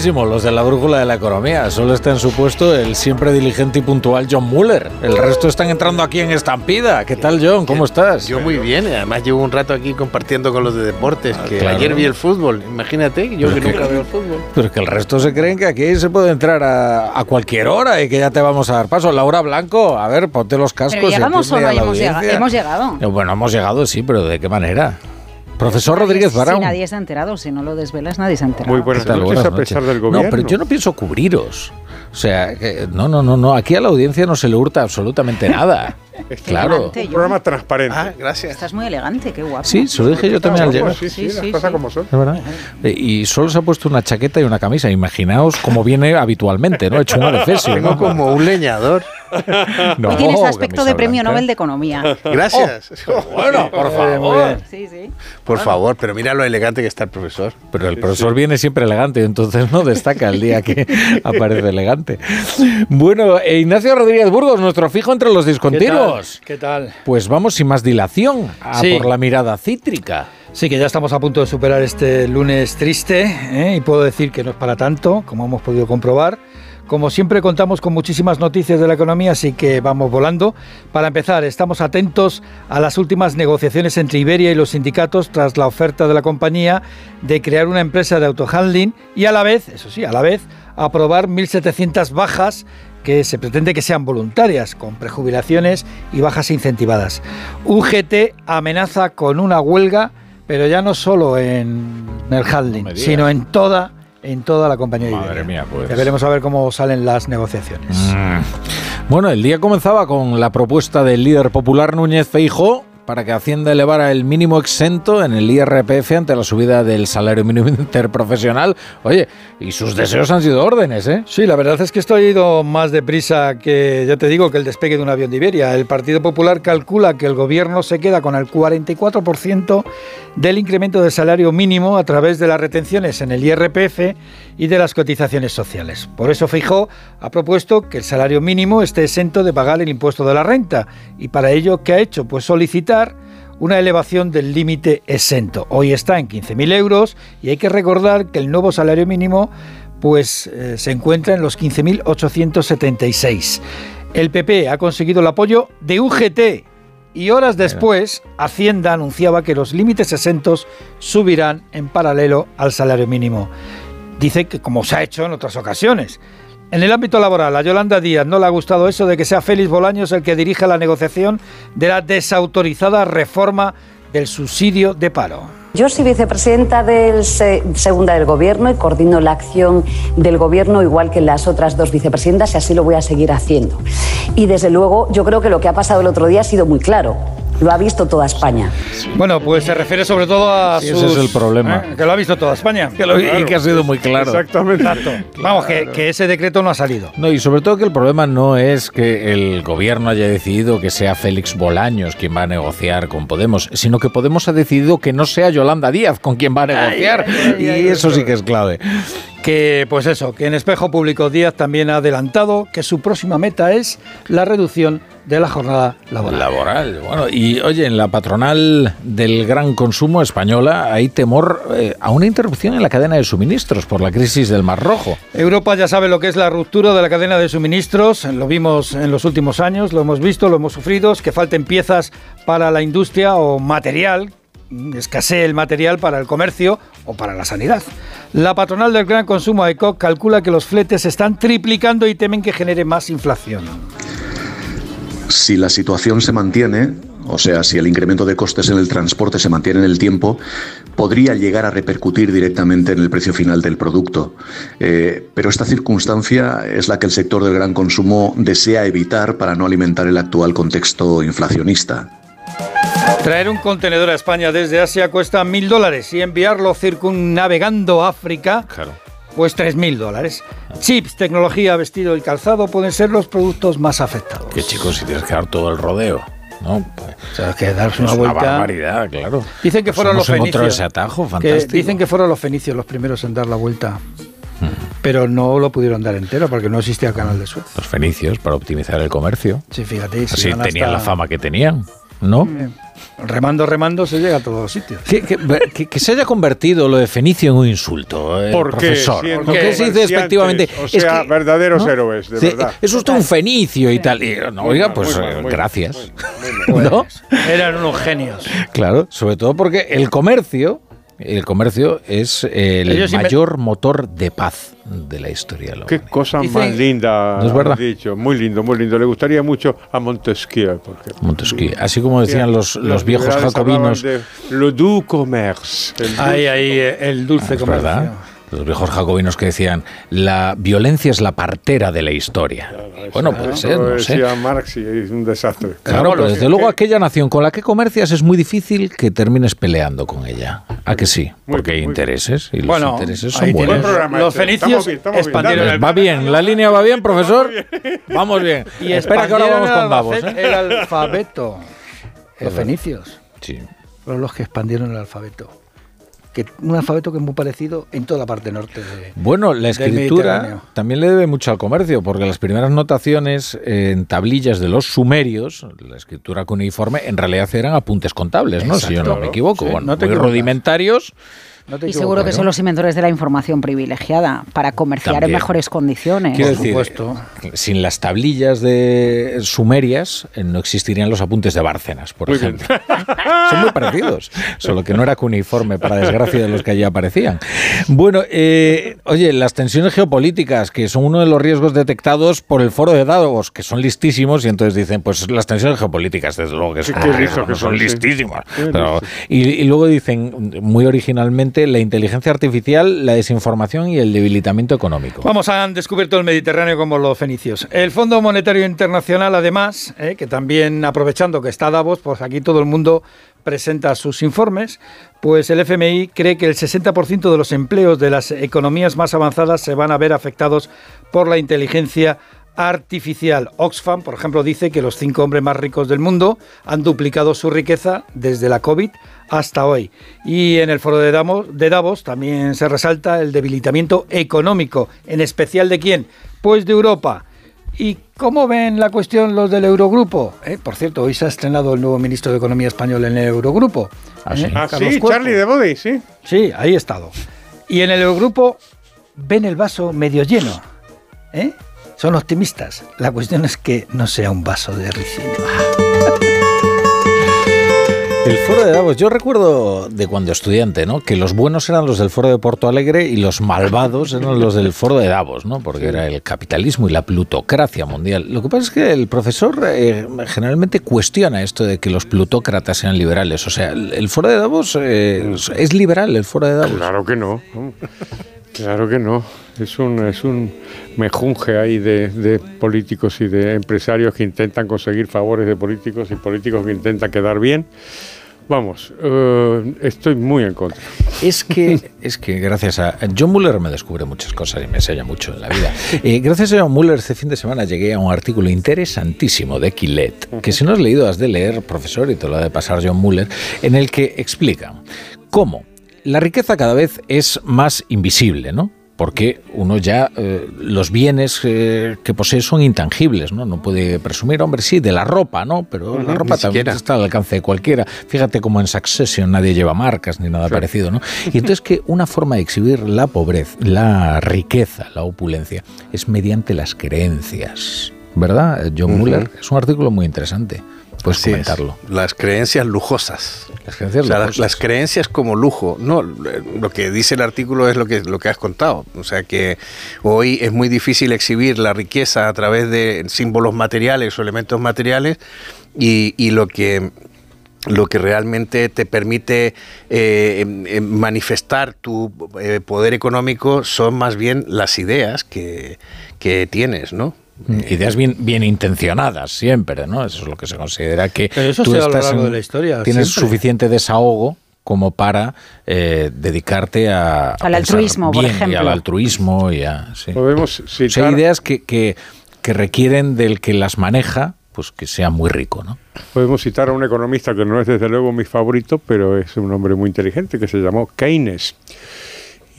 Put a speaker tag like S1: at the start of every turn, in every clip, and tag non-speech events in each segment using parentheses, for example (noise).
S1: Los de la brújula de la economía. Solo está en su puesto el siempre diligente y puntual John Muller. El resto están entrando aquí en estampida. ¿Qué tal, John? ¿Cómo estás?
S2: Yo muy bien. Además llevo un rato aquí compartiendo con los de deportes.
S1: Ah,
S2: que
S1: claro.
S2: ayer vi el fútbol. Imagínate, yo que nunca veo el fútbol.
S1: Pero es que el resto se creen que aquí se puede entrar a, a cualquier hora y que ya te vamos a dar paso. Laura Blanco, a ver, ponte los cascos.
S3: Pero
S1: y
S3: llegamos o no llegado. Hemos llegado.
S1: Eh, Bueno, hemos llegado, sí, pero ¿de qué manera? Profesor Rodríguez
S3: Si
S1: Barón.
S3: nadie se ha enterado, si no lo desvelas, nadie se ha enterado.
S4: Muy buenas noches,
S1: Buenas
S4: a pesar
S1: noches.
S4: del gobierno.
S1: No, pero yo no pienso cubriros. O sea, que- no, no, no, no. Aquí a la audiencia no se le hurta absolutamente nada. (laughs) claro.
S3: elegante.
S4: Un programa transparente.
S2: Ah, gracias.
S3: Estás muy elegante, qué guapo.
S1: Sí, se lo dije yo también al llegar.
S4: Sí, sí,
S3: Sí,
S4: las
S3: sí,
S4: cosas
S3: sí.
S4: como son.
S1: Es verdad. Eh, Y solo se ha puesto una chaqueta y una camisa. Imaginaos cómo viene habitualmente, ¿no? Hecho un adefesio.
S2: Como un leñador. (laughs)
S1: No,
S3: Hoy tienes aspecto de premio. Nobel de Economía.
S2: Gracias.
S1: Bueno, por favor.
S3: Sí, sí.
S2: Por favor, pero mira lo elegante que está el profesor.
S1: Pero el profesor viene siempre elegante, entonces no destaca el día que (laughs) aparece elegante. Bueno, eh, Ignacio Rodríguez Burgos, nuestro fijo entre los discontinuos.
S5: ¿Qué tal?
S1: Pues vamos sin más dilación a
S5: Sí.
S1: por la mirada cítrica.
S5: Sí, que ya estamos a punto de superar este lunes triste ¿eh? y puedo decir que no es para tanto, como hemos podido comprobar. Como siempre contamos con muchísimas noticias de la economía, así que vamos volando. Para empezar, estamos atentos a las últimas negociaciones entre Iberia y los sindicatos tras la oferta de la compañía de crear una empresa de autohandling y a la vez, eso sí, a la vez, aprobar 1.700 bajas que se pretende que sean voluntarias, con prejubilaciones y bajas incentivadas. UGT amenaza con una huelga, pero ya no solo en el handling,
S1: No
S5: sino en toda, en toda la compañía de
S1: Madre
S5: Iberia.
S1: mía, pues.
S5: Ya veremos a ver cómo salen las negociaciones.
S1: Mm. Bueno, el día comenzaba con la propuesta del líder popular Núñez Feijó para que Hacienda elevara el mínimo exento en el IRPF ante la subida del salario mínimo (laughs) interprofesional. Oye, y sus deseos han sido órdenes, ¿eh?
S5: Sí, la verdad es que esto ha ido más deprisa que, ya te digo, que el despegue de un avión de Iberia. El Partido Popular calcula que el gobierno se queda con el 44% del incremento del salario mínimo a través de las retenciones en el IRPF y de las cotizaciones sociales. Por eso Feijó ha propuesto que el salario mínimo esté exento de pagar el impuesto de la renta. Y para ello, ¿qué ha hecho? Pues solicitar una elevación del límite exento. Hoy está en 15.000 euros y hay que recordar que el nuevo salario mínimo pues eh, se encuentra en los 15.876. El PP ha conseguido el apoyo de UGT y horas después Hacienda anunciaba que los límites exentos subirán en paralelo al salario mínimo. Dice que como se ha hecho en otras ocasiones. En el ámbito laboral, a Yolanda Díaz no le ha gustado eso de que sea Félix Bolaños el que dirija la negociación de la desautorizada reforma del subsidio de paro.
S6: Yo soy vicepresidenta del se- segunda del Gobierno y coordino la acción del Gobierno igual que las otras dos vicepresidentas y así lo voy a seguir haciendo. Y desde luego yo creo que lo que ha pasado el otro día ha sido muy claro. Lo ha visto toda España.
S5: Bueno, pues se refiere sobre todo a
S1: Sí,
S5: sus...
S1: ese es el problema.
S5: ¿eh? Que lo ha visto toda España.
S1: Que lo- Y que ha sido muy claro.
S4: Exactamente.
S5: Vamos, que, que ese decreto no ha salido.
S1: No, y sobre todo que el problema no es que el gobierno haya decidido que sea Félix Bolaños quien va a negociar con Podemos, sino que Podemos ha decidido que no sea Yolanda Díaz con quien va a negociar. y eso sí que es clave.
S5: Que, pues eso, que en Espejo Público Díaz también ha adelantado que su próxima meta es la reducción de la jornada laboral.
S1: Laboral. Bueno, y oye, en la patronal del gran consumo española hay temor eh, a una interrupción en la cadena de suministros por la crisis del Mar Rojo.
S5: Europa ya sabe lo que es la ruptura de la cadena de suministros, lo vimos en los últimos años, lo hemos visto, lo hemos sufrido, que falten piezas para la industria o material, escasee el material para el comercio o para la sanidad. La patronal del gran consumo ECO calcula que los fletes están triplicando y temen que genere más inflación.
S7: Si la situación se mantiene, o sea, si el incremento de costes en el transporte se mantiene en el tiempo, podría llegar a repercutir directamente en el precio final del producto. Eh, pero esta circunstancia es la que el sector del gran consumo desea evitar para no alimentar el actual contexto inflacionista.
S5: Traer un contenedor a España desde Asia cuesta mil dólares y enviarlo circunnavegando África, pues tres mil dólares. Chips, tecnología, vestido y calzado pueden ser los productos más afectados.
S1: Que chicos, si tienes que dar todo el rodeo. ¿no? Pues,
S5: O sea, que darse una
S1: una
S5: vuelta.
S1: barbaridad, claro.
S5: Dicen que fueron los fenicios.
S1: ese atajo,
S5: que
S1: fantástico.
S5: dicen que fueron los fenicios los primeros en dar la vuelta. Pero no lo pudieron dar entero porque no existía el canal de Suez.
S1: Los fenicios para optimizar el comercio.
S5: Sí, fíjate.
S1: Así tenían
S5: hasta-
S1: la fama que tenían, ¿no?
S5: Remando, remando se llega a todos los sitios.
S1: Que, que- que- que se haya convertido lo de Fenicio en un insulto, eh,
S4: ¿Por qué?
S1: profesor. ¿Por qué se dice despectivamente?
S4: o
S1: Es
S4: sea,
S1: que-
S4: verdaderos héroes, de
S1: Sí,
S4: verdad.
S1: Es usted un fenicio y tal. Y, no, oiga,
S4: mal,
S1: pues
S4: muy mal,
S1: eh,
S4: muy mal,
S1: gracias.
S4: muy mal, (laughs)
S1: ¿No?
S5: Eran unos genios.
S1: Claro, sobre todo porque el comercio, el comercio es el mayor motor de paz de la historia. de la
S4: Qué
S1: humanidad.
S4: cosa
S5: Dice-
S4: más linda
S1: ¿No es verdad?
S4: has dicho. Muy lindo, muy lindo. Le gustaría mucho a Montesquieu, por ejemplo.
S1: Montesquieu. Así como decían los, los viejos
S4: liberales
S1: jacobinos.
S4: de Le doux commerce. el
S5: Ahí,
S4: dulce-
S5: ahí, eh, el dulce
S1: Es
S5: comercio.
S1: verdad. Los viejos jacobinos que decían la violencia es la partera de la historia. bueno, puede ser, no sé.
S4: decía Marx y es un desastre.
S1: Claro, pero desde luego aquella nación con la que comercias es muy difícil que termines peleando con ella. ¿A que sí?
S4: Muy
S1: Porque hay intereses y los
S5: Bueno,
S1: intereses son buenos.
S4: programa
S5: Los
S4: este.
S5: fenicios
S4: Estamos bien, estamos bien.
S5: expandieron
S4: Dale.
S5: el-
S1: Va bien, la línea va bien, profesor. Vamos bien.
S5: Y
S1: Espera que ahora vamos con Davos. ¿eh?
S5: El alfabeto. Los fenicios.
S1: Sí.
S5: Fueron los que expandieron el alfabeto. Que, un alfabeto que es muy parecido en toda la parte norte de.
S1: Bueno, la escritura también le debe mucho al comercio, porque las primeras notaciones en tablillas de los sumerios, la escritura cuneiforme, en realidad eran apuntes contables, ¿no? Si yo no me equivoco.
S5: Sí,
S1: bueno,
S5: no te
S1: muy rudimentarios.
S5: No te
S3: Y seguro que
S5: ¿no?
S3: son los inventores de la información privilegiada para comerciar
S1: También.
S3: en mejores condiciones.
S1: Quiero
S5: Por
S1: decir,
S5: supuesto.
S1: sin las tablillas de sumerias eh, no existirían los apuntes de Bárcenas, por
S4: Muy
S1: ejemplo. (laughs) Son muy parecidos, solo que no era cuneiforme, para desgracia de los que allí aparecían. Bueno, eh, oye, las tensiones geopolíticas, que son uno de los riesgos detectados por el foro de Davos, que son listísimos, y entonces dicen, pues las tensiones geopolíticas, desde luego que
S4: Sí,
S1: son, riesgo,
S4: que
S1: son
S4: sí.
S1: Pero- y, y luego dicen, muy originalmente, la inteligencia artificial, la desinformación y el debilitamiento económico.
S5: Vamos, han descubierto el Mediterráneo como los fenicios. El Fondo Monetario Internacional, además, eh, que también aprovechando que está Davos, pues aquí todo el mundo presenta sus informes, pues el FMI cree que el 60% de los empleos de las economías más avanzadas se van a ver afectados por la inteligencia artificial. Oxfam, por ejemplo, dice que los cinco hombres más ricos del mundo han duplicado su riqueza desde la COVID hasta hoy. Y en el foro de Davos, de Davos también se resalta el debilitamiento económico, en especial de quién? Pues de Europa. ¿Y cómo ven la cuestión los del Eurogrupo? Eh, por cierto, hoy se ha estrenado el nuevo ministro de Economía español en el Eurogrupo.
S1: Ah, sí.
S5: Eh,
S4: Ah, sí. Charlie de Body, sí.
S5: Sí, ahí he estado. Y en el Eurogrupo ven el vaso medio lleno. ¿eh? Son optimistas. La cuestión es que no sea un vaso de ricino. (laughs)
S1: El foro de Davos, yo recuerdo de cuando estudiante, ¿no? Que los buenos eran los del foro de Porto Alegre y los malvados eran los del foro de Davos, ¿no? Porque era el capitalismo y la plutocracia mundial. Lo que pasa es que el profesor eh, generalmente cuestiona esto de que los plutócratas sean liberales. O sea, el, el foro de Davos eh, es liberal, el foro de Davos.
S4: Claro que no. Claro que no. Es un, es un mejunje ahí de, de políticos y de empresarios que intentan conseguir favores de políticos y políticos que intentan quedar bien. Vamos, eh, estoy muy en contra.
S1: Es que, (laughs) es que gracias a John Muller me descubre muchas cosas y me enseña mucho en la vida. Eh, gracias a John Muller este fin de semana llegué a un artículo interesantísimo de Quillet, que si no has leído has de leer, profesor, y te lo ha de pasar John Muller, en el que explica cómo la riqueza cada vez es más invisible, ¿no? Porque uno ya, eh, los bienes eh, que posee son intangibles, ¿no? No puede presumir, hombre, sí, de la ropa, ¿no? Pero la ropa también está al alcance de cualquiera. Fíjate como en Succession nadie lleva marcas ni nada parecido, ¿no? (laughs) Y entonces que una forma de exhibir la pobreza, la riqueza, la opulencia, es mediante las creencias, ¿verdad? John Muller es un artículo muy interesante. Puedes
S2: Así es.
S1: comentarlo.
S2: Las creencias lujosas.
S1: Las creencias
S2: O sea, las,
S1: lujosas.
S2: las creencias como lujo. No, lo que dice el artículo es lo que, lo que has contado. O sea que hoy es muy difícil exhibir la riqueza a través de símbolos materiales o elementos materiales y, y lo que lo que realmente te permite eh, em, em, manifestar tu eh, poder económico son más bien las ideas que, que tienes, ¿no?
S1: Ideas bien, bien intencionadas siempre, ¿no? Eso es lo que se considera que
S5: Pero eso
S1: tú
S5: se da a lo
S1: estás
S5: largo
S1: en-
S5: de la historia,
S1: tienes
S5: siempre.
S1: suficiente desahogo como para eh, dedicarte a,
S3: Al altruismo, por
S1: bien, y
S3: ejemplo.
S1: al altruismo y a sí.
S4: Podemos
S1: O sea,
S4: citar...
S1: ideas que, que, que requieren del que las maneja pues que sea muy rico, ¿no?
S4: Podemos citar a un economista que no es desde luego mi favorito, pero es un hombre muy inteligente que se llamó Keynes.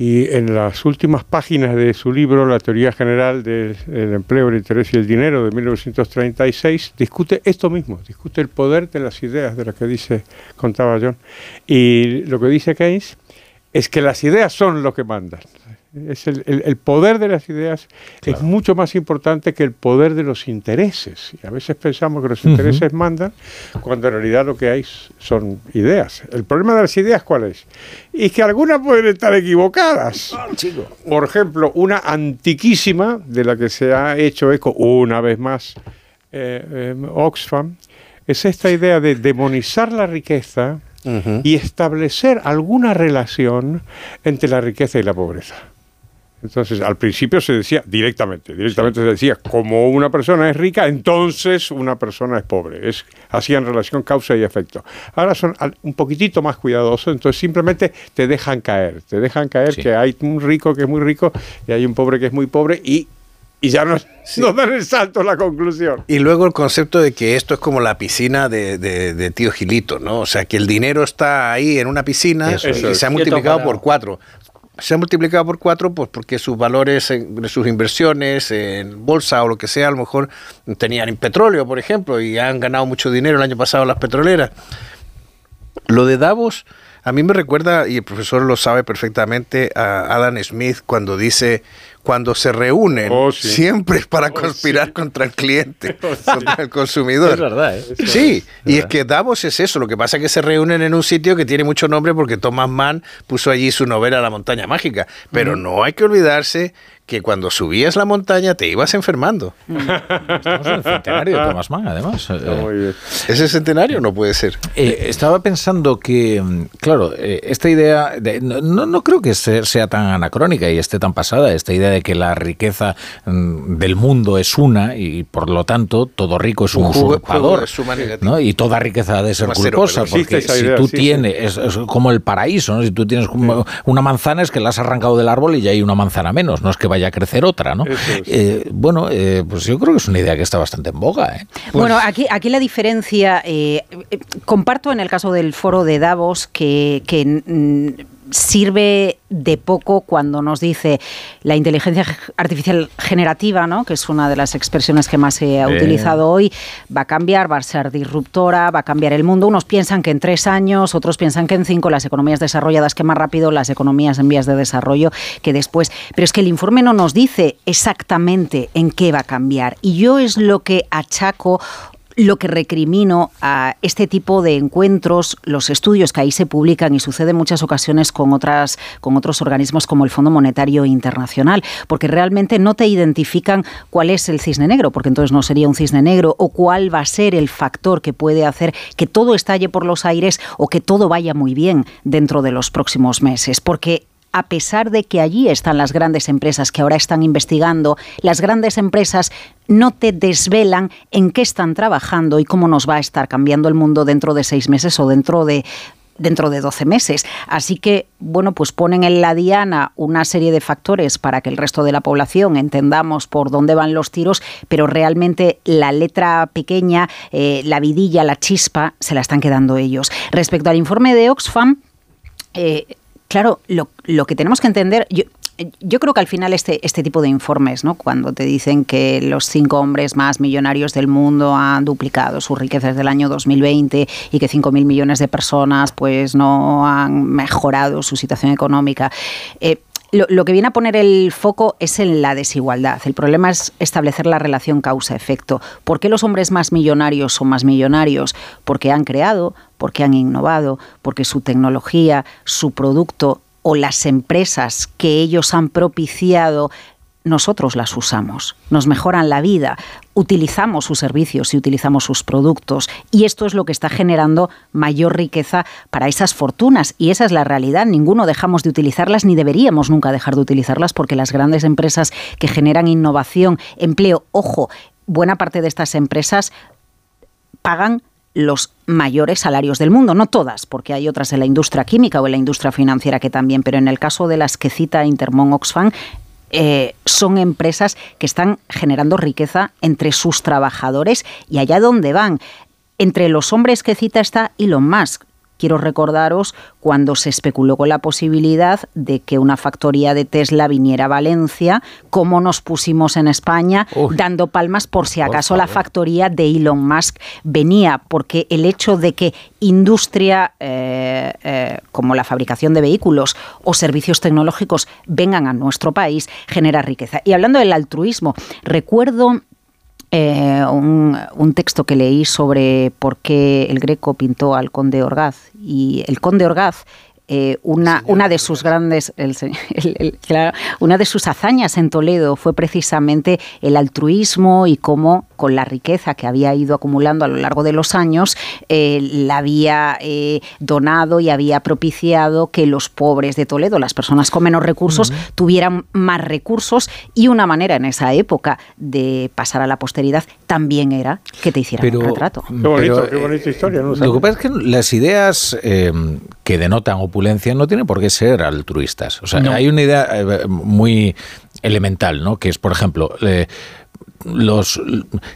S4: Y en las últimas páginas de su libro, La teoría general del empleo, el interés y el dinero, de 1936, discute esto mismo, discute el poder de las ideas, de lo que dice, contaba John. Y lo que dice Keynes es que las ideas son lo que mandan. Es el, poder de las ideas es mucho más importante que el poder de los intereses. Y a veces pensamos que los intereses mandan cuando en realidad lo que hay son ideas. El problema de las ideas, ¿cuál es? Y que algunas pueden estar equivocadas. Ah, Por ejemplo, una antiquísima de la que se ha hecho eco una vez más eh, eh, Oxfam es esta idea de demonizar la riqueza y establecer alguna relación entre la riqueza y la pobreza. Entonces, al principio se decía directamente, directamente se decía, como una persona es rica, entonces una persona es pobre. Es, hacían relación causa y efecto. Ahora son un poquitito más cuidadosos, entonces simplemente te dejan caer, te dejan caer que hay un rico que es muy rico y hay un pobre que es muy pobre y y ya nos, dan el salto a la conclusión.
S2: Y luego el concepto de que esto es como la piscina de, de, tío Gilito, ¿no? O sea, que el dinero está ahí en una piscina y se ha multiplicado por cuatro se ha multiplicado por cuatro pues porque sus valores, sus inversiones en bolsa o lo que sea, a lo mejor tenían en petróleo, por ejemplo, y han ganado mucho dinero el año pasado las petroleras. Lo de Davos, a mí me recuerda, y el profesor lo sabe perfectamente, a Alan Smith cuando dice cuando se reúnen, oh, siempre es para oh, conspirar contra el cliente, (laughs) oh, contra el consumidor.
S1: Es verdad, ¿eh?
S2: sí, y es que Davos es eso, lo que pasa es que se reúnen en un sitio que tiene mucho nombre porque Thomas Mann puso allí su novela La montaña mágica, pero no hay que olvidarse que cuando subías la montaña te ibas enfermando. (laughs)
S1: Estamos en el centenario de Thomas Mann, además.
S2: Eh, ¿Ese centenario no puede ser?
S1: Eh, estaba pensando que, mm, claro, eh, esta idea, no, no, creo que sea tan anacrónica y esté tan pasada, esta idea de que la riqueza mm, del mundo es una y por lo tanto todo rico es un, usurpador. ¿no? Y toda riqueza ha de ser culposa, porque si tú tienes, Es, como el paraíso, ¿no? si tú tienes una manzana es que la has arrancado del árbol y ya hay una manzana menos, no es que vaya a crecer otra, ¿no? Eh, bueno, eh, pues yo creo que es una idea que está bastante en boga. ¿eh?
S3: Bueno, aquí, aquí la diferencia, comparto en el caso del foro de Davos que, que sirve de poco cuando nos dice la inteligencia artificial generativa, ¿no? que es una de las expresiones que más se ha utilizado hoy, va a cambiar, va a ser disruptora, va a cambiar el mundo. Unos piensan que en tres años, otros piensan que en cinco, las economías desarrolladas que más rápido, las economías en vías de desarrollo que después. Pero es que el informe no nos dice exactamente en qué va a cambiar. Y yo es lo que achaco lo que recrimino a este tipo de encuentros, los estudios que ahí se publican y sucede en muchas ocasiones con otras con otros organismos como el Fondo Monetario Internacional, porque realmente no te identifican cuál es el cisne negro, porque entonces no sería un cisne negro o cuál va a ser el factor que puede hacer que todo estalle por los aires o que todo vaya muy bien dentro de los próximos meses, porque a pesar de que allí están las grandes empresas que ahora están investigando, las grandes empresas no te desvelan en qué están trabajando y cómo nos va a estar cambiando el mundo dentro de seis meses o dentro de dentro de 12 meses. Así que, bueno, pues ponen en la diana una serie de factores para que el resto de la población entendamos por dónde van los tiros, pero realmente la letra pequeña, eh, la vidilla, la chispa, se la están quedando ellos. Respecto al informe de Oxfam, eh, Claro, lo, lo que tenemos que entender, yo, yo creo que al final este, este tipo de informes, ¿no? cuando te dicen que los cinco hombres más millonarios del mundo han duplicado sus riquezas desde el año 2020 y que 5.000 millones de personas pues, no han mejorado su situación económica, eh, lo, que viene a poner el foco es en la desigualdad. El problema es establecer la relación causa-efecto. ¿Por qué los hombres más millonarios son más millonarios? Porque han creado, porque han innovado, porque su tecnología, su producto o las empresas que ellos han propiciado nosotros las usamos, nos mejoran la vida, utilizamos sus servicios y utilizamos sus productos y esto es lo que está generando mayor riqueza para esas fortunas y esa es la realidad. Ninguno dejamos de utilizarlas ni deberíamos nunca dejar de utilizarlas porque las grandes empresas que generan innovación, empleo, ojo, buena parte de estas empresas pagan los mayores salarios del mundo, no todas, porque hay otras en la industria química o en la industria financiera que también, pero en el caso de las que cita Intermon Oxfam, eh, son empresas que están generando riqueza entre sus trabajadores y allá donde van. Entre los hombres que cita está Elon Musk, quiero recordaros cuando se especuló con la posibilidad de que una factoría de Tesla viniera a Valencia, cómo nos pusimos en España dando palmas por si acaso la factoría de Elon Musk venía, porque el hecho de que industria eh, eh, como la fabricación de vehículos o servicios tecnológicos vengan a nuestro país genera riqueza. Y hablando del altruismo, recuerdo eh, un, texto que leí sobre por qué el Greco pintó al conde Orgaz. Y el conde Orgaz eh, una, una de sus grandes, (laughs) una de sus hazañas en Toledo fue precisamente el altruismo y cómo con la riqueza que había ido acumulando a lo largo de los años, eh, la había eh, donado y había propiciado que los pobres de Toledo, las personas con menos recursos, tuvieran más recursos y una manera en esa época de pasar a la posteridad también era que te hicieran un retrato.
S4: Qué, bonito, qué bonita historia.
S1: lo que pasa es que las ideas que denotan opulencia no tienen por qué ser altruistas. O sea, hay una idea eh, muy elemental, ¿no? Que es, por ejemplo, eh, los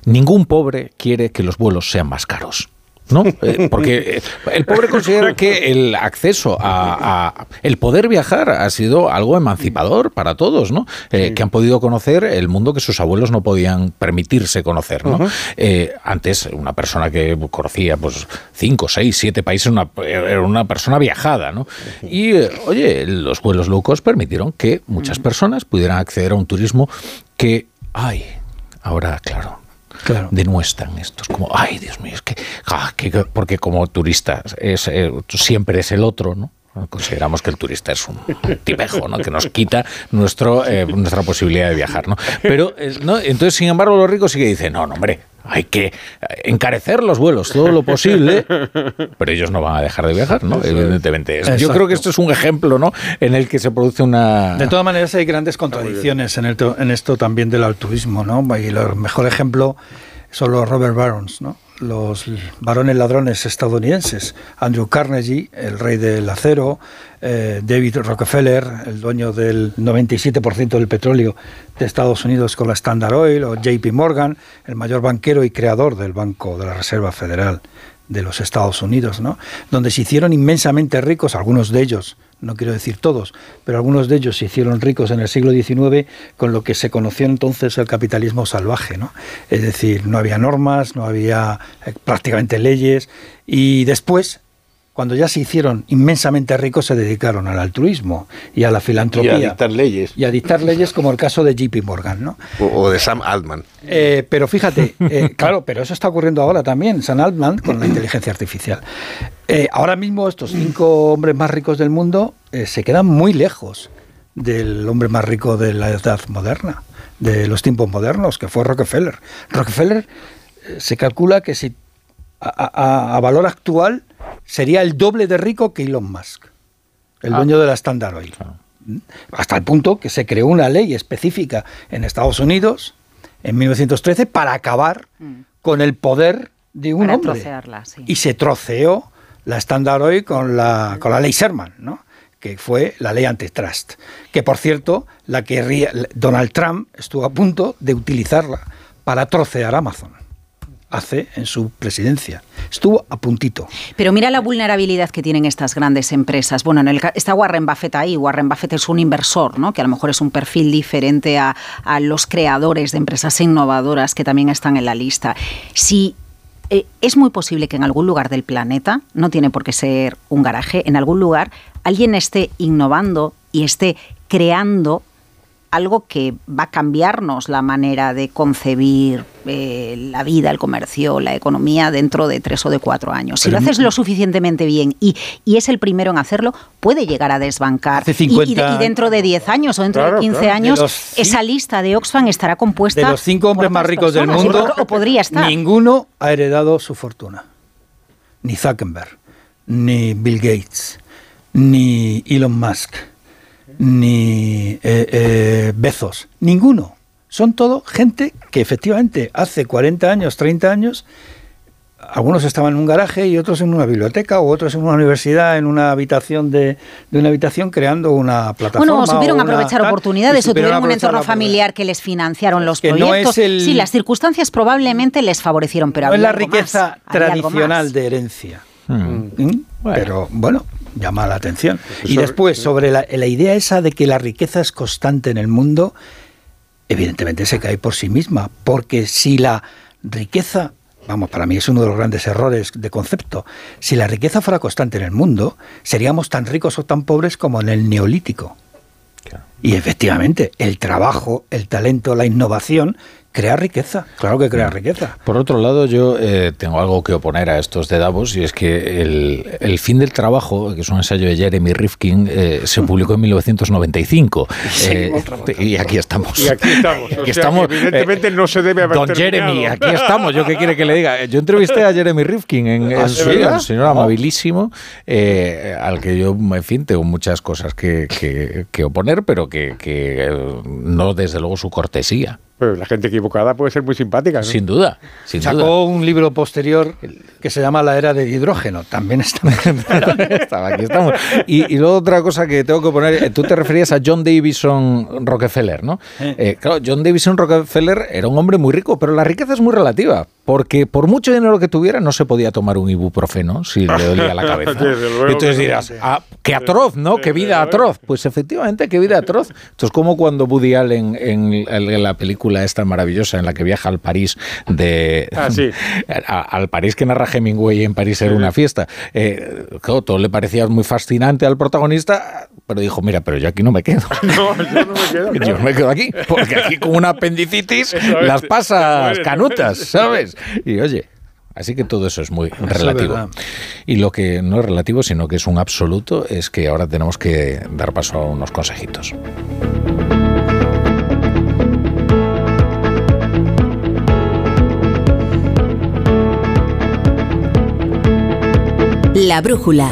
S1: ningún pobre quiere que los vuelos sean más caros. ¿No? (laughs) Eh, porque el pobre considera que el acceso a, el poder viajar ha sido algo emancipador para todos, ¿no? Eh, que han podido conocer el mundo que sus abuelos no podían permitirse conocer, ¿no? Eh, antes una persona que conocía pues cinco, seis, siete países era una persona viajada, ¿no? Y oye, los vuelos locos permitieron que muchas personas pudieran acceder a un turismo que, ay, ahora claro, claro. denuestran estos como ay Dios mío es que, ah, porque como turista es eh, siempre es el otro no consideramos que el turista es un tipejo, ¿no? que nos quita nuestro, eh, nuestra posibilidad de viajar. ¿no? Pero, eh, ¿no? entonces, sin embargo, los ricos sí que dicen, no, no, hombre, hay que encarecer los vuelos todo lo posible, pero ellos no van a dejar de viajar, ¿no? Evidentemente. Yo creo que esto es un ejemplo, ¿no? En el que se produce una...
S5: De todas maneras hay grandes contradicciones en, en esto también del altruismo, ¿no? Y el mejor ejemplo son los Robert Barons, ¿no? los varones ladrones estadounidenses, Andrew Carnegie, el rey del acero, eh, David Rockefeller, el dueño del 97% del petróleo de Estados Unidos con la Standard Oil, o JP Morgan, el mayor banquero y creador del Banco de la Reserva Federal de los Estados Unidos, ¿no? donde se hicieron inmensamente ricos, algunos de ellos no quiero decir todos, pero algunos de ellos se hicieron ricos en el siglo XIX con lo que se conoció entonces el capitalismo salvaje. ¿no? Es decir, no había normas, no había eh, prácticamente leyes y después cuando ya se hicieron inmensamente ricos, se dedicaron al altruismo y a la filantropía.
S2: Y a dictar leyes.
S5: Y a dictar leyes como el caso de JP Morgan, ¿no?
S2: O, de Sam Altman.
S5: Eh, pero fíjate, eh, claro, pero eso está ocurriendo ahora también, Sam Altman con la inteligencia artificial. Eh, ahora mismo estos cinco hombres más ricos del mundo se quedan muy lejos del hombre más rico de la edad moderna, de los tiempos modernos, que fue Rockefeller. Rockefeller se calcula que si a valor actual sería el doble de rico que Elon Musk, el ah. dueño de la Standard Oil. ¿Mm? Hasta el punto que se creó una ley específica en Estados Unidos en 1913 para acabar mm. con el poder de un hombre. Y se troceó la Standard Oil con la, con la ley Sherman, ¿no? que fue la ley antitrust, que por cierto la que Donald Trump estuvo a punto de utilizarla para trocear Amazon hace en su presidencia. Estuvo a puntito.
S3: Pero mira la vulnerabilidad que tienen estas grandes empresas. Bueno, en el, está Warren Buffett ahí. Warren Buffett es un inversor, ¿no? que a lo mejor es un perfil diferente a, los creadores de empresas innovadoras que también están en la lista. Si eh, es muy posible que en algún lugar del planeta, no tiene por qué ser un garaje, en algún lugar alguien esté innovando y esté creando algo que va a cambiarnos la manera de concebir eh, la vida, el comercio, la economía dentro de tres o de cuatro años. Si lo haces lo suficientemente bien y, es el primero en hacerlo, puede llegar a desbancar. y, dentro de diez años o dentro de 15 años, esa lista de Oxfam estará compuesta.
S5: De los cinco hombres más ricos del mundo,
S3: o podría estar.
S5: ninguno ha heredado su fortuna. Ni Zuckerberg, ni Bill Gates, ni Elon Musk ni eh, eh, Bezos, ninguno. Son todo gente que efectivamente hace 40 años, 30 años, algunos estaban en un garaje y otros en una biblioteca o otros en una universidad, en una habitación de, de una habitación creando una plataforma.
S3: Bueno, supieron
S5: una
S3: aprovechar oportunidades o tuvieron un entorno
S5: la
S3: familiar que les financiaron los
S5: que no
S3: proyectos.
S5: es el-
S3: Sí, las circunstancias probablemente les favorecieron, pero
S5: no es
S3: había
S5: la
S3: algo
S5: riqueza
S3: más,
S5: tradicional de herencia.
S1: Hmm.
S5: ¿Mm? Pero bueno, llama la atención. Y después, sobre la, la idea esa de que la riqueza es constante en el mundo, evidentemente se cae por sí misma, porque si la riqueza, vamos, para mí es uno de los grandes errores de concepto, si la riqueza fuera constante en el mundo, seríamos tan ricos o tan pobres como en el neolítico. Y efectivamente, el trabajo, el talento, la innovación crea riqueza, claro que crea riqueza.
S1: Por otro lado, yo eh, tengo algo que oponer a estos de Davos y es que el, el fin del trabajo, que es un ensayo de Jeremy Rifkin, eh, se publicó en 1995. (laughs) Eh, y aquí estamos.
S4: Y aquí estamos. (laughs) O
S1: Aquí
S4: sea,
S1: estamos,
S4: evidentemente
S1: eh,
S4: no se debe haber
S1: Don
S4: terminado.
S1: Jeremy, aquí estamos. ¿Yo qué quiere que le diga? Yo entrevisté a Jeremy Rifkin, en,
S5: ¿Ah,
S1: en-
S5: ¿verdad?
S1: un señor amabilísimo, eh, al que yo, en fin, tengo muchas cosas que, que- que oponer, pero que, que, eh, no desde luego su cortesía.
S4: Pero la gente equivocada puede ser muy simpática. ¿no?
S1: Sin duda. Sin
S5: Sacó
S1: duda.
S5: un libro posterior que se llama La Era del Hidrógeno, también está (laughs)
S1: Estaba, aquí estamos. Y, y luego otra cosa que tengo que poner, eh, tú te referías a John Davison Rockefeller, ¿no? Eh, claro, John Davison Rockefeller era un hombre muy rico, pero la riqueza es muy relativa, porque por mucho dinero que tuviera no se podía tomar un ibuprofeno si le dolía la (laughs) cabeza. Entonces dirás, ah, qué atroz, ¿no? Qué vida atroz. Pues efectivamente, qué vida atroz. Esto es como cuando Woody Allen en, en la película esta maravillosa en la que viaja al París de...
S4: Ah, sí. (laughs)
S1: a- al París que narra Hemingway en París era una fiesta. Eh, todo le parecía muy fascinante al protagonista, pero dijo, mira, pero yo aquí no me quedo. (laughs)
S4: No, yo no me quedo. (laughs)
S1: Yo me quedo aquí, porque aquí con una apendicitis las pasas canutas. (laughs) ¿sabes? Y oye, así que todo eso es muy relativo. Y lo que no es relativo, sino que es un absoluto, es que ahora tenemos que dar paso a unos consejitos.
S8: La brújula.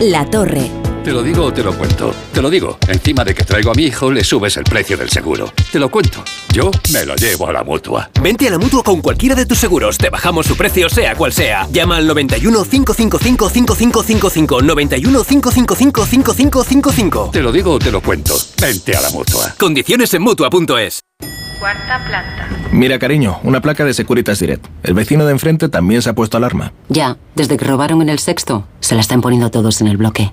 S8: La torre.
S9: Te lo digo o te lo cuento. Te lo digo. Encima de que traigo a mi hijo, le subes el precio del seguro. Te lo cuento. Yo me lo llevo a la mutua.
S10: Vente a la mutua con cualquiera de tus seguros. Te bajamos su precio, sea cual sea. Llama al 91 555 5555. 91 555 5555.
S9: Te lo digo o te lo cuento. Vente a la mutua.
S10: Condiciones en mutua.es.
S11: Cuarta planta.
S12: Mira, cariño, una placa de Securitas Direct. El vecino de enfrente también se ha puesto alarma.
S13: Ya, desde que robaron en el sexto, se la están poniendo todos en el bloque.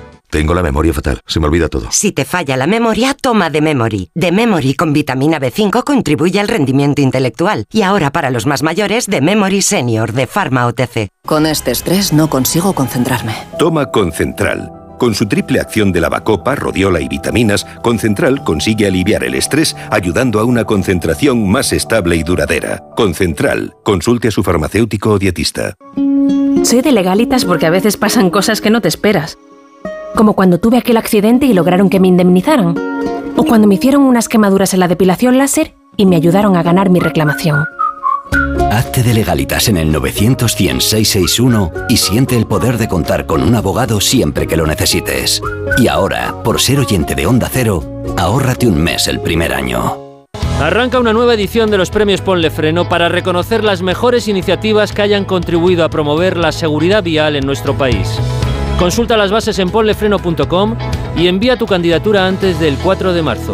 S14: Tengo la memoria fatal, se me olvida todo.
S15: Si te falla la memoria, toma de Memory. De Memory con vitamina B5 contribuye al rendimiento intelectual. Y ahora para los más mayores, de Memory Senior de Pharma OTC.
S13: Con este estrés no consigo concentrarme.
S14: Toma Concentral. Con su triple acción de lavacopa, rodiola y vitaminas, Concentral consigue aliviar el estrés ayudando a una concentración más estable y duradera. Concentral. Consulte a su farmacéutico o dietista.
S16: Soy de legalitas porque a veces pasan cosas que no te esperas. Como cuando tuve aquel accidente y lograron que me indemnizaran. O cuando me hicieron unas quemaduras en la depilación láser y me ayudaron a ganar mi reclamación.
S17: Hazte de legalitas en el 900 100 661 y siente el poder de contar con un abogado siempre que lo necesites. Y ahora, por ser oyente de Onda Cero, ahórrate un mes el primer año.
S18: Arranca una nueva edición de los premios Ponle Freno para reconocer las mejores iniciativas que hayan contribuido a promover la seguridad vial en nuestro país. Consulta las bases en ponlefreno.com y envía tu candidatura antes del 4 de marzo.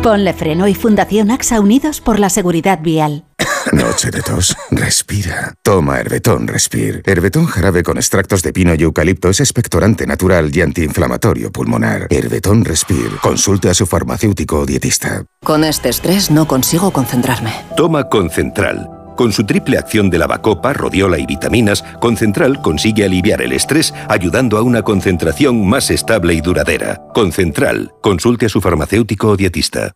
S8: Ponle Freno y Fundación AXA Unidos por la Seguridad Vial. (coughs)
S19: Noche de tos. Respira. Toma Herbetón Respir. Herbetón jarabe con extractos de pino y eucalipto es expectorante natural y antiinflamatorio pulmonar. Herbetón Respir. Consulte a su farmacéutico o dietista.
S13: Con este estrés no consigo concentrarme.
S14: Toma Concentral. Con su triple acción de lavacopa, rodiola y vitaminas, Concentral consigue aliviar el estrés ayudando a una concentración más estable y duradera. Concentral. Consulte a su farmacéutico o dietista.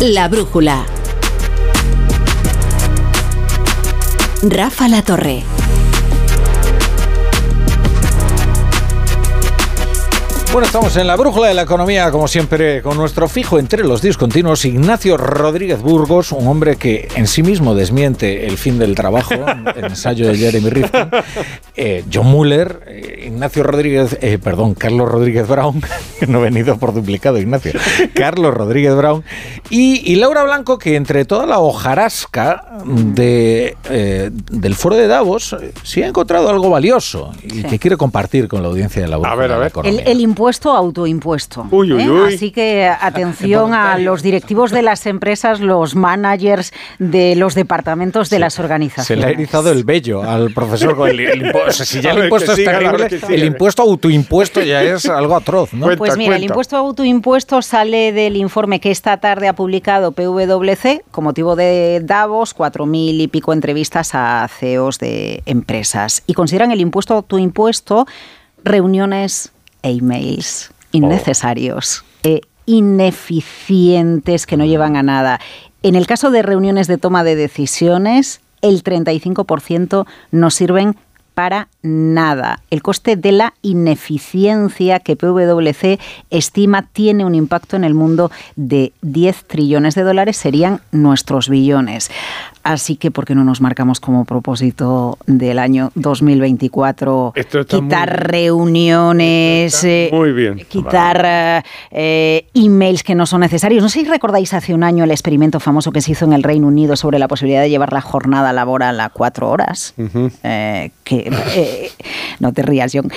S8: La brújula. Rafa La Torre.
S1: Bueno, estamos en la brújula de la economía, como siempre, con nuestro fijo entre los discontinuos, Ignacio Rodríguez Burgos, un hombre que en sí mismo desmiente el fin del trabajo, (laughs) el ensayo de Jeremy Rifkin, eh, John Muller, eh, Ignacio Rodríguez, eh, perdón, Carlos Rodríguez Brown, (laughs) que no he venido por duplicado, Ignacio, Carlos Rodríguez Brown, y, y Laura Blanco, que entre toda la hojarasca de, eh, del foro de Davos, eh, sí ha encontrado algo valioso y
S3: Sí.
S1: que quiere compartir con la audiencia de la brújula de la economía.
S3: El, el impuesto autoimpuesto.
S1: Uy, uy,
S3: ¿eh?
S1: uy.
S3: Así que atención (laughs) a los directivos de las empresas, los managers de los departamentos de las
S1: Se le ha
S3: organizaciones.
S1: erizado el vello al profesor con el, el (laughs) impuesto. O sea, si ya el impuesto es terrible, el impuesto autoimpuesto ya es algo atroz, ¿no?
S3: pues mira, el impuesto autoimpuesto sale del informe que esta tarde ha publicado PwC con motivo de Davos, cuatro mil y pico entrevistas a CEOs de empresas. Y consideran el impuesto autoimpuesto reuniones e emails innecesarios e ineficientes que no llevan a nada. En el caso de reuniones de toma de decisiones, el 35% no sirven para nada. El coste de la ineficiencia que PwC estima tiene un impacto en el mundo de 10 trillones de dólares, serían nuestros billones. Así que, ¿por qué no nos marcamos como propósito del año 2024
S4: Esto está muy
S3: quitar reuniones, eh,
S4: Muy bien.
S3: quitar eh, eh, emails que no son necesarios. No sé si recordáis hace un año el experimento famoso que se hizo en el Reino Unido sobre la posibilidad de llevar la jornada laboral a cuatro horas. Eh, que, eh, no te rías, John.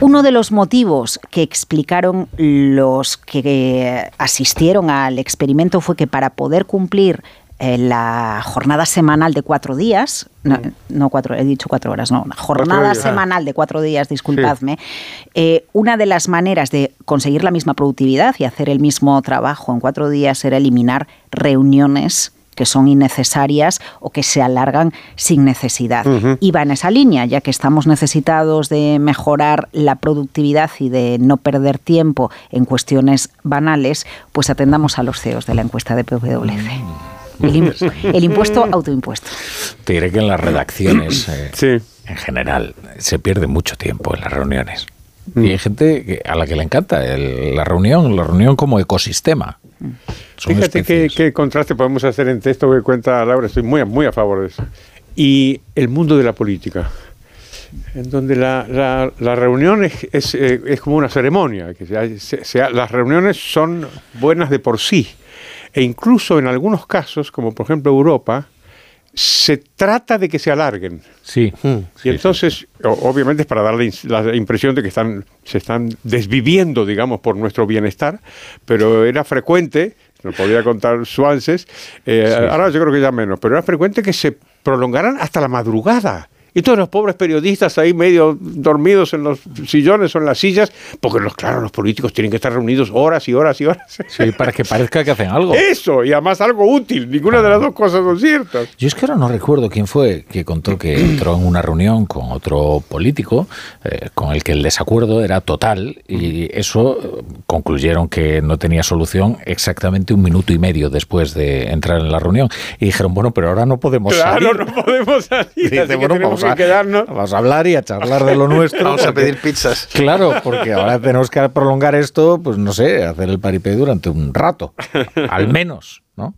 S3: Uno de los motivos que explicaron los que asistieron al experimento fue que para poder cumplir eh, la jornada semanal de cuatro días, no, no cuatro, he dicho cuatro horas, no, jornada
S4: ah.
S3: semanal de cuatro días, disculpadme, eh, una de las maneras de conseguir la misma productividad y hacer el mismo trabajo en cuatro días era eliminar reuniones que son innecesarias o que se alargan sin necesidad.
S4: Ujú.
S3: Y va en esa línea, ya que estamos necesitados de mejorar la productividad y de no perder tiempo en cuestiones banales, pues atendamos a los CEOs de la encuesta de PwC. El, im- el impuesto autoimpuesto.
S1: Te diré que en las redacciones, eh, en general, se pierde mucho tiempo en las reuniones.
S4: Mm.
S1: Y hay gente que- a la que le encanta el- la reunión, la reunión como ecosistema. Son
S4: Fíjate qué, qué contraste podemos hacer entre esto que cuenta Laura, estoy muy, a- muy a favor de eso. Y el mundo de la política, en donde la, la- la reunión es, es, eh, es como una ceremonia. Que se- las reuniones son buenas de por sí. E incluso en algunos casos, como por ejemplo Europa, se trata de que se alarguen.
S1: Sí.
S4: Y entonces, obviamente es para dar la impresión de que están, se están desviviendo, digamos, por nuestro bienestar, pero era frecuente, nos podía contar Suances, eh, ahora yo creo que ya menos, pero era frecuente que se prolongaran hasta la madrugada. Y todos los pobres periodistas ahí medio dormidos en los sillones o en las sillas, porque los, claro, los políticos tienen que estar reunidos horas y horas y horas.
S1: Sí, para que parezca que hacen algo.
S4: Eso, y además algo útil. Ninguna de las dos cosas son ciertas.
S1: Yo es que ahora no recuerdo quién fue que contó que entró en una reunión con otro político eh, con el que el desacuerdo era total y eso eh, concluyeron que no tenía solución exactamente un minuto y medio después de entrar en la reunión y dijeron, bueno, pero ahora no podemos
S4: Claro,
S1: salir.
S4: no podemos salir.
S1: Dice, bueno,
S4: tenemos
S1: vamos a,
S4: que quedarnos.
S1: vamos a hablar y a charlar de lo (laughs) nuestro.
S2: Vamos a pedir pizzas.
S1: Claro, porque ahora tenemos que prolongar esto, pues no sé, hacer el paripé durante un rato, al menos, ¿no?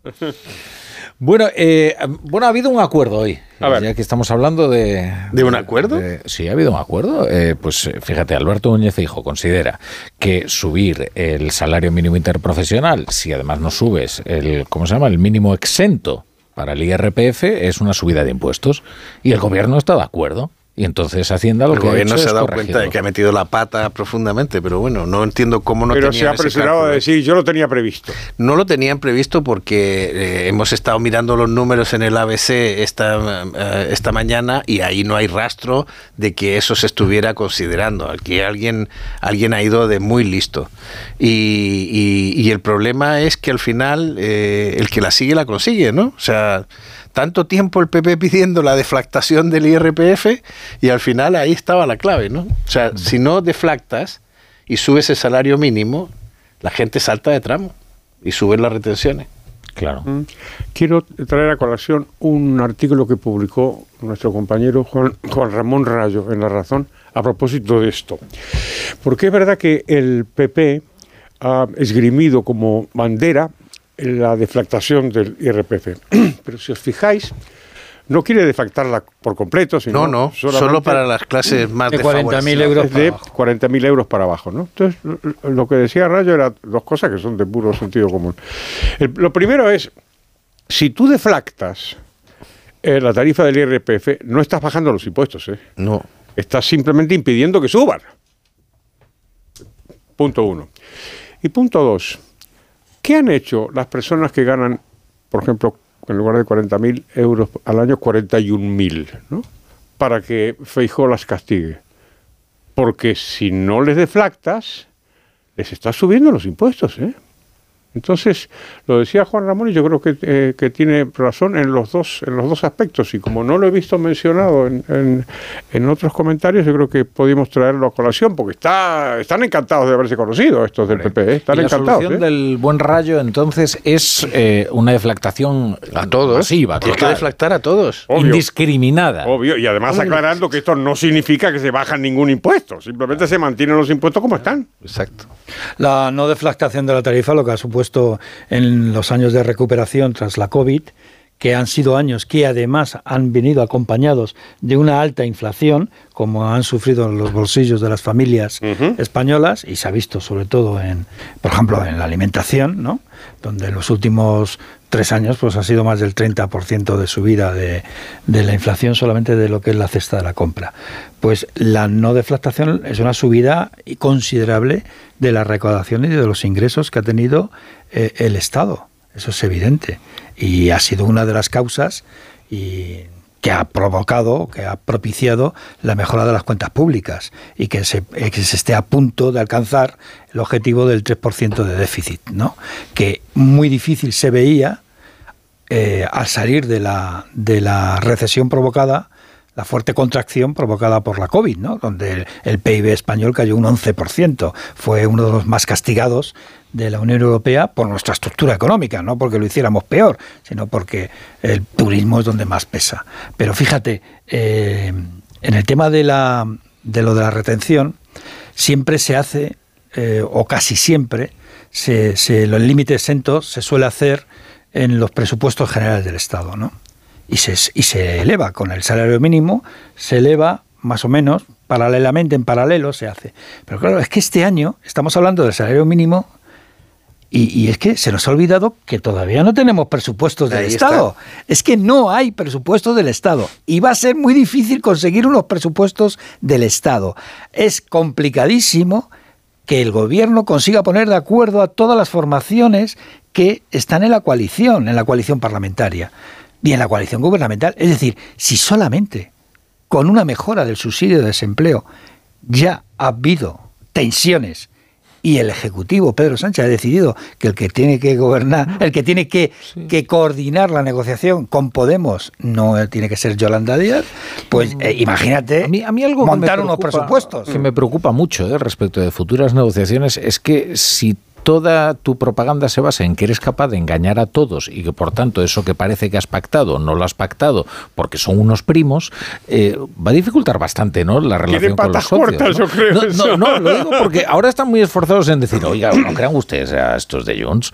S1: Bueno, eh, bueno, ha habido un acuerdo hoy. Ya que estamos hablando de...
S2: ¿De un acuerdo?
S1: de- sí, ha habido un acuerdo. Eh, pues eh, fíjate, Alberto Núñez Hijo considera que subir el salario mínimo interprofesional, si además no subes el, ¿cómo se llama? El mínimo exento para el IRPF, es una subida de impuestos. Y el gobierno está de acuerdo. Y entonces Hacienda lo
S2: El
S1: que ha
S2: gobierno
S1: hecho
S2: se ha dado
S1: corregirlo.
S2: cuenta de que ha metido la pata profundamente, pero bueno, no entiendo cómo no
S4: Pero se ha apresurado a decir, yo lo tenía previsto.
S2: No lo tenían previsto porque eh, hemos estado mirando los números en el ABC esta, eh, esta mañana y ahí no hay rastro de que eso se estuviera considerando. Aquí alguien, alguien ha ido de muy listo. Y, y- y el problema es que al final eh, el que la sigue la consigue, ¿no? O sea, tanto tiempo el PP pidiendo la deflactación del IRPF y al final ahí estaba la clave, ¿no? O sea, si no deflactas y subes el salario mínimo, la gente salta de tramo y suben las retenciones.
S1: Claro.
S4: Mm. Quiero traer a colación un artículo que publicó nuestro compañero Juan, Juan Ramón Rayo en La Razón a propósito de esto. Porque es verdad que el PP ha esgrimido como bandera la deflactación del IRPF. (clears throat) Pero si os fijáis, no quiere deflactarla por completo, sino
S2: No, no, solo para las clases más
S4: de
S2: desfavorecidas.
S4: euros de 40.000 euros para abajo, ¿no? Entonces, lo- lo que decía Rayo era dos cosas que son de puro sentido común. El- lo primero es, si tú deflactas eh, la tarifa del IRPF, no estás bajando los impuestos, ¿eh?
S2: No.
S4: Estás simplemente impidiendo que suban. Punto uno. Y punto dos, ¿qué han hecho las personas que ganan, por ejemplo, en lugar de 40.000 euros al año, 41.000, ¿no? Para que Feijó las castigue. Porque si no les deflactas, les estás subiendo los impuestos, ¿eh? Entonces, lo decía Juan Ramón y yo creo que, eh, que tiene razón en los dos en los dos aspectos. Y como no lo he visto mencionado en, en- en otros comentarios, yo creo que podemos traerlo a colación, porque está, están encantados de haberse conocido estos del PP. ¿eh? Están
S1: Y la
S4: encantados.
S1: solución
S4: ¿eh?
S1: del buen rayo, entonces, es eh, una deflactación a todos. masiva,
S2: Tienes que deflactar a todos.
S4: Obvio.
S1: indiscriminada.
S4: Obvio, y además aclarando que esto no significa que se bajan ningún impuesto, simplemente se mantienen los impuestos como están.
S2: Exacto.
S5: La no deflactación de la tarifa, lo que ha supuesto en los años de recuperación tras la COVID, que han sido años que además han venido acompañados de una alta inflación, como han sufrido los bolsillos de las familias españolas, y se ha visto sobre todo en, por ejemplo, en la alimentación, ¿no? donde en los últimos tres años pues ha sido más del 30% de subida de, de la inflación solamente de lo que es la cesta de la compra. Pues la no deflactación es una subida considerable de la recaudación y de los ingresos que ha tenido eh, el Estado. Eso es evidente. Y ha sido una de las causas y que ha provocado, que ha propiciado la mejora de las cuentas públicas y que se, eh, que se esté a punto de alcanzar el objetivo del 3% de déficit, ¿no? que muy difícil se veía eh, al salir de la, de la recesión provocada, la fuerte contracción provocada por la COVID, ¿no? donde el, el PIB español cayó un 11%. Fue uno de los más castigados de la Unión Europea por nuestra estructura económica, no porque lo hiciéramos peor, sino porque el turismo es donde más pesa. Pero fíjate, eh, en el tema de, la, de lo de la retención, siempre se hace, eh, o casi siempre, se, se, los límites exentos se suele hacer en los presupuestos generales del Estado, ¿no? Y se, y se eleva con el salario mínimo, se eleva más o menos, paralelamente, en paralelo se hace. Pero claro, es que este año estamos hablando del salario mínimo y, y es que se nos ha olvidado que todavía no tenemos presupuestos del
S2: Ahí
S5: Estado. Es que no hay presupuestos del Estado. Y va a ser muy difícil conseguir unos presupuestos del Estado. Es complicadísimo que el gobierno consiga poner de acuerdo a todas las formaciones que están en la coalición, en la coalición parlamentaria y en la coalición gubernamental. Es decir, si solamente con una mejora del subsidio de desempleo ya ha habido tensiones y el Ejecutivo, Pedro Sánchez, ha decidido que el que tiene que gobernar, el que tiene que, que coordinar la negociación con Podemos no tiene que ser Yolanda Díaz, pues eh, imagínate
S1: A mí, a mí algo
S5: montar
S1: me
S5: unos presupuestos.
S1: Que me preocupa mucho eh, respecto de futuras negociaciones es que si toda tu propaganda se basa en que eres capaz de engañar a todos y que por tanto eso que parece que has pactado no lo has pactado porque son unos primos, eh, va a dificultar bastante ¿no? la relación con los socios.
S4: cortas,
S1: ¿no?
S4: yo creo,
S1: No,
S4: eso.
S1: no, no, lo digo porque ahora están muy esforzados en decir, oiga, no crean ustedes a estos de Junts,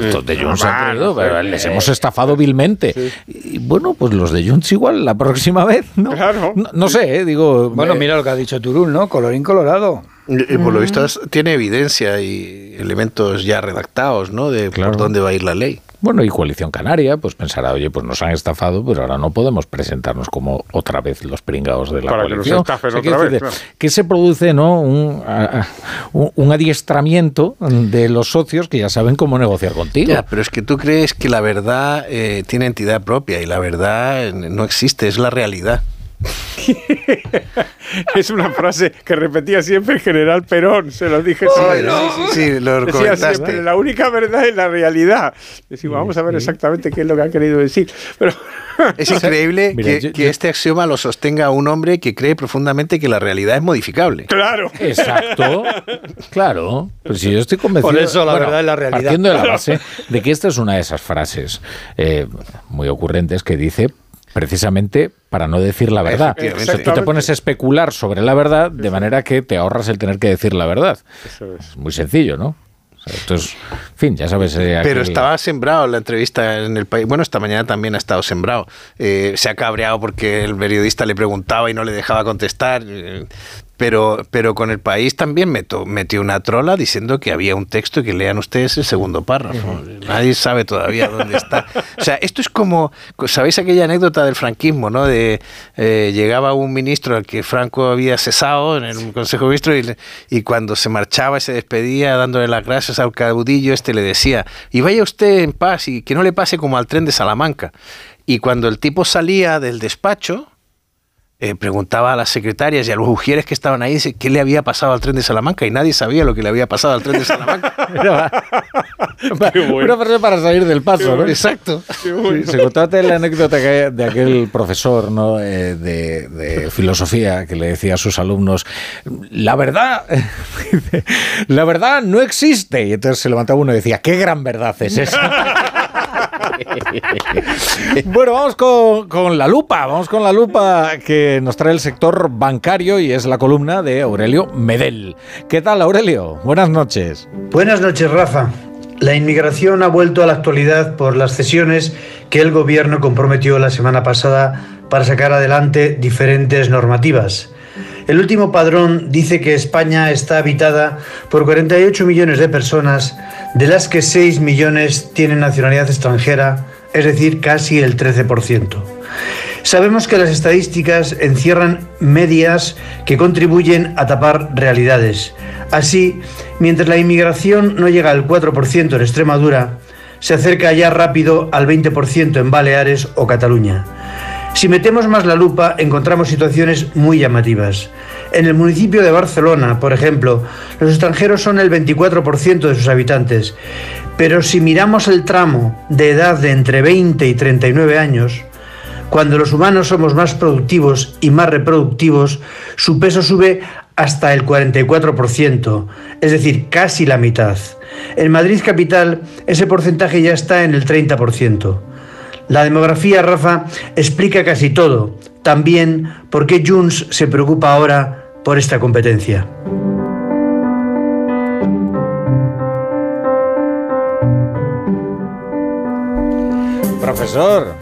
S1: estos de Junts han
S4: Ah,
S1: creído, pero les hemos estafado vilmente. Y bueno, pues los de Junts igual la próxima vez, ¿no? No, no sé, eh, digo...
S5: Bueno,
S1: eh,
S5: mira lo que ha dicho Turul, ¿no? Colorín colorado.
S2: Y, y por lo visto es- tiene evidencia y elementos ya redactados, ¿no? De por dónde va a ir la ley.
S1: Bueno, y Coalición Canaria, pues pensará, oye, pues nos han estafado, pero ahora no podemos presentarnos como otra vez los pringados de la
S4: Para que nos
S1: coalición.
S4: estafen otra vez,
S1: decir,
S4: claro.
S1: Que se produce, ¿no? Un, a- a- un, un adiestramiento de los socios que ya saben cómo negociar contigo.
S2: Ya, pero es que tú crees que la verdad eh, tiene entidad propia y la verdad eh, no existe, es la realidad. (laughs)
S4: es una frase que repetía siempre el general Perón, se lo dije siempre.
S2: Sí, sí, sí, lo
S4: Decía siempre, la única verdad es la realidad. Decimos, vamos a ver exactamente qué es lo que ha querido decir. Pero (laughs)
S2: Es increíble
S1: Mira,
S2: que,
S1: yo-
S2: que este axioma lo sostenga un hombre que cree profundamente que la realidad es modificable.
S4: Claro.
S1: Exacto. Claro. Pues si yo estoy convencido.
S5: Por eso la verdad es la realidad.
S1: Partiendo de la base de que esta es una de esas frases eh, muy ocurrentes que dice precisamente para no decir la verdad. Sea, tú te pones a especular sobre la verdad de manera que te ahorras el tener que decir la verdad.
S4: Eso es.
S1: Es muy sencillo, ¿no? En fin, ya sabes. eh,
S2: Pero estaba sembrado la entrevista en el país. Bueno, esta mañana también ha estado sembrado. Eh, se ha cabreado porque el periodista le preguntaba y no le dejaba contestar. eh, Pero, pero con el país también meto- metió una trola diciendo que había un texto y que lean ustedes el segundo párrafo. Nadie sabe todavía dónde está. O sea, esto es como, ¿sabéis aquella anécdota del franquismo, no? De eh, llegaba un ministro al que Franco había cesado en el Consejo de Ministros y, y cuando se marchaba y se despedía dándole las gracias al caudillo, este le decía, y vaya usted en paz y que no le pase como al tren de Salamanca. Y cuando el tipo salía del despacho, eh, preguntaba a las secretarias y a los ujieres que estaban ahí qué le había pasado al tren de Salamanca y nadie sabía lo que le había pasado al tren de Salamanca. (laughs)
S1: Una frase para salir del paso, ¿no?
S2: Exacto.
S1: Sí, se contate la anécdota de aquel profesor ¿no? Eh, de, de filosofía que le decía a sus alumnos, la verdad, (laughs) la verdad no existe. Y entonces se levantaba uno y decía, qué gran verdad es esa. (laughs) (laughs) bueno, vamos con, con la lupa, vamos con la lupa que nos trae el sector bancario y es la columna de Aurelio Medel. ¿Qué tal, Aurelio? Buenas noches.
S11: Buenas noches, Rafa. La inmigración ha vuelto a la actualidad por las cesiones que el gobierno comprometió la semana pasada para sacar adelante diferentes normativas. El último padrón dice que España está habitada por 48 millones de personas, de las que 6 millones tienen nacionalidad extranjera, es decir, casi el 13%. Sabemos que las estadísticas encierran medias que contribuyen a tapar realidades. Así, mientras la inmigración no llega al 4% en Extremadura, se acerca ya rápido al 20% en Baleares o Cataluña. Si metemos más la lupa, encontramos situaciones muy llamativas. En el municipio de Barcelona, por ejemplo, los extranjeros son el 24% de sus habitantes, pero si miramos el tramo de edad de entre 20 y 39 años, cuando los humanos somos más productivos y más reproductivos, su peso sube hasta el 44%, es decir, casi la mitad. En Madrid capital ese porcentaje ya está en el 30%. La demografía, Rafa, explica casi todo. También por qué Junts se preocupa ahora por esta competencia.
S1: Profesor.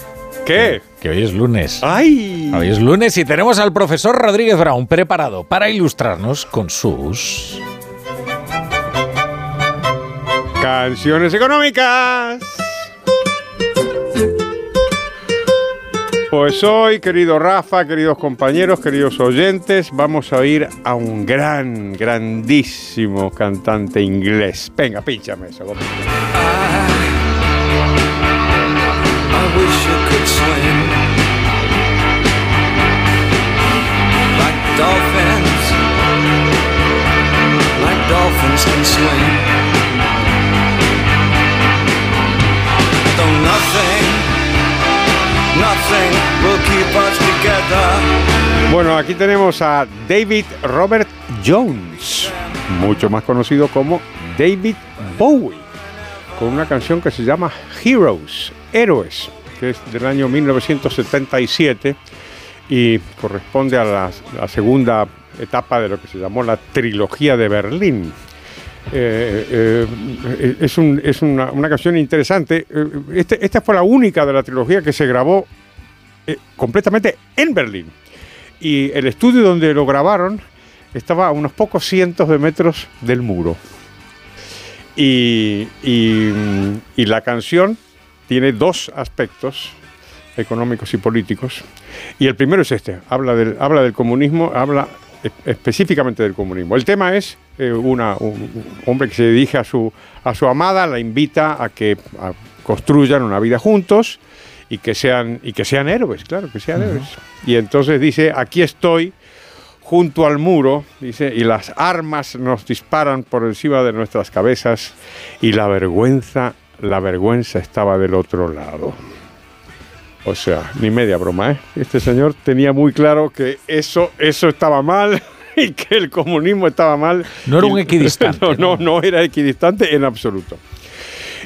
S4: ¿Qué?
S1: Que hoy es lunes.
S4: ¡Ay!
S1: Hoy es lunes y tenemos al profesor Rodríguez Brown preparado para ilustrarnos con sus...
S4: Canciones económicas. Pues hoy, querido Rafa, queridos compañeros, queridos oyentes, vamos a ir a un gran, grandísimo cantante inglés. Venga, pínchame eso.
S20: dolphins, like dolphins can swim.
S4: Bueno, aquí tenemos a David Robert Jones, mucho más conocido como David Bowie, con una canción que se llama Heroes, Héroes, que es del año 1977 y corresponde a la, segunda etapa de lo que se llamó la trilogía de Berlín. Eh, eh, es un- es una, canción interesante. Eh, este- esta fue la única de la trilogía que se grabó eh, completamente en Berlín. Y el estudio donde lo grabaron estaba a unos pocos cientos de metros del muro. Mm, y la canción tiene dos aspectos económicos y políticos. Y el primero es este, habla del, habla del comunismo, habla específicamente del comunismo. El tema es eh, un, hombre que se dirige a su, a su amada, la invita a que construyan una vida juntos y que sean, y que sean héroes, claro, que sean héroes. Y entonces dice, aquí estoy junto al muro, dice, y las armas nos disparan por encima de nuestras cabezas y la vergüenza, la vergüenza estaba del otro lado. O sea, ni media broma, ¿eh? Este señor tenía muy claro que eso, eso estaba mal (laughs) y que el comunismo estaba mal.
S1: No era un (laughs) equidistante,
S4: No, no, no era equidistante en absoluto.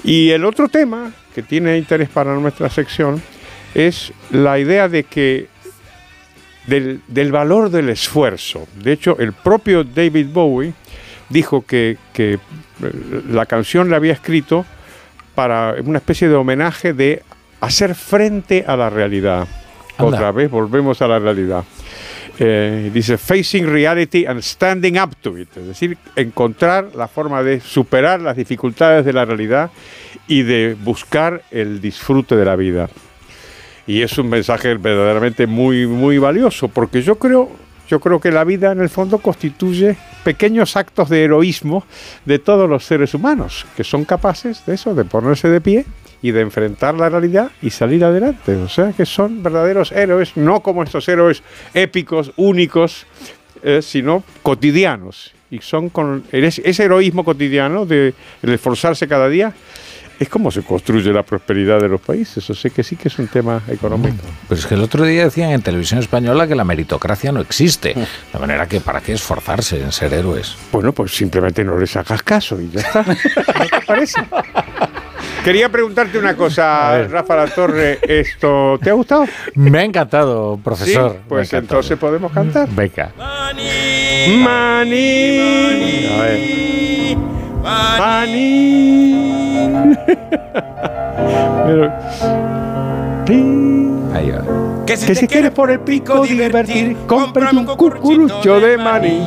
S4: Y el otro tema que tiene interés para nuestra sección es la idea de que del, del valor del esfuerzo. De hecho, el propio David Bowie dijo que, que, eh, la canción la había escrito para una especie de homenaje de hacer frente a la realidad.
S1: Anda.
S4: Otra vez volvemos a la realidad. Eh, dice facing reality and standing up to it, es decir, encontrar la forma de superar las dificultades de la realidad y de buscar el disfrute de la vida. Y es un mensaje verdaderamente muy, muy valioso, porque yo creo, yo creo que la vida en el fondo constituye pequeños actos de heroísmo de todos los seres humanos, que son capaces de eso, de ponerse de pie y de enfrentar la realidad y salir adelante. O sea que son verdaderos héroes, no como estos héroes épicos, únicos, eh, sino cotidianos. Y son con ese ese heroísmo cotidiano de el esforzarse cada día. Es como se construye la prosperidad de los países. O sea que sí que es un tema económico.
S1: Pero es que el otro día decían en televisión española que la meritocracia no existe. De manera que para qué esforzarse en ser héroes.
S4: Bueno, pues simplemente no les hagas caso y ya está. (laughs) ¿No te parece? Quería preguntarte una cosa, Rafa La Torre. ¿Esto te ha gustado?
S1: Me ha encantado, profesor.
S4: Sí, pues entonces podemos cantar.
S1: Venga.
S4: Mani. A ver. Mani. (laughs) Pero.
S1: Ahí va.
S4: Que si, te quieres por el pico divertir, cómprame un cucurucho de maní.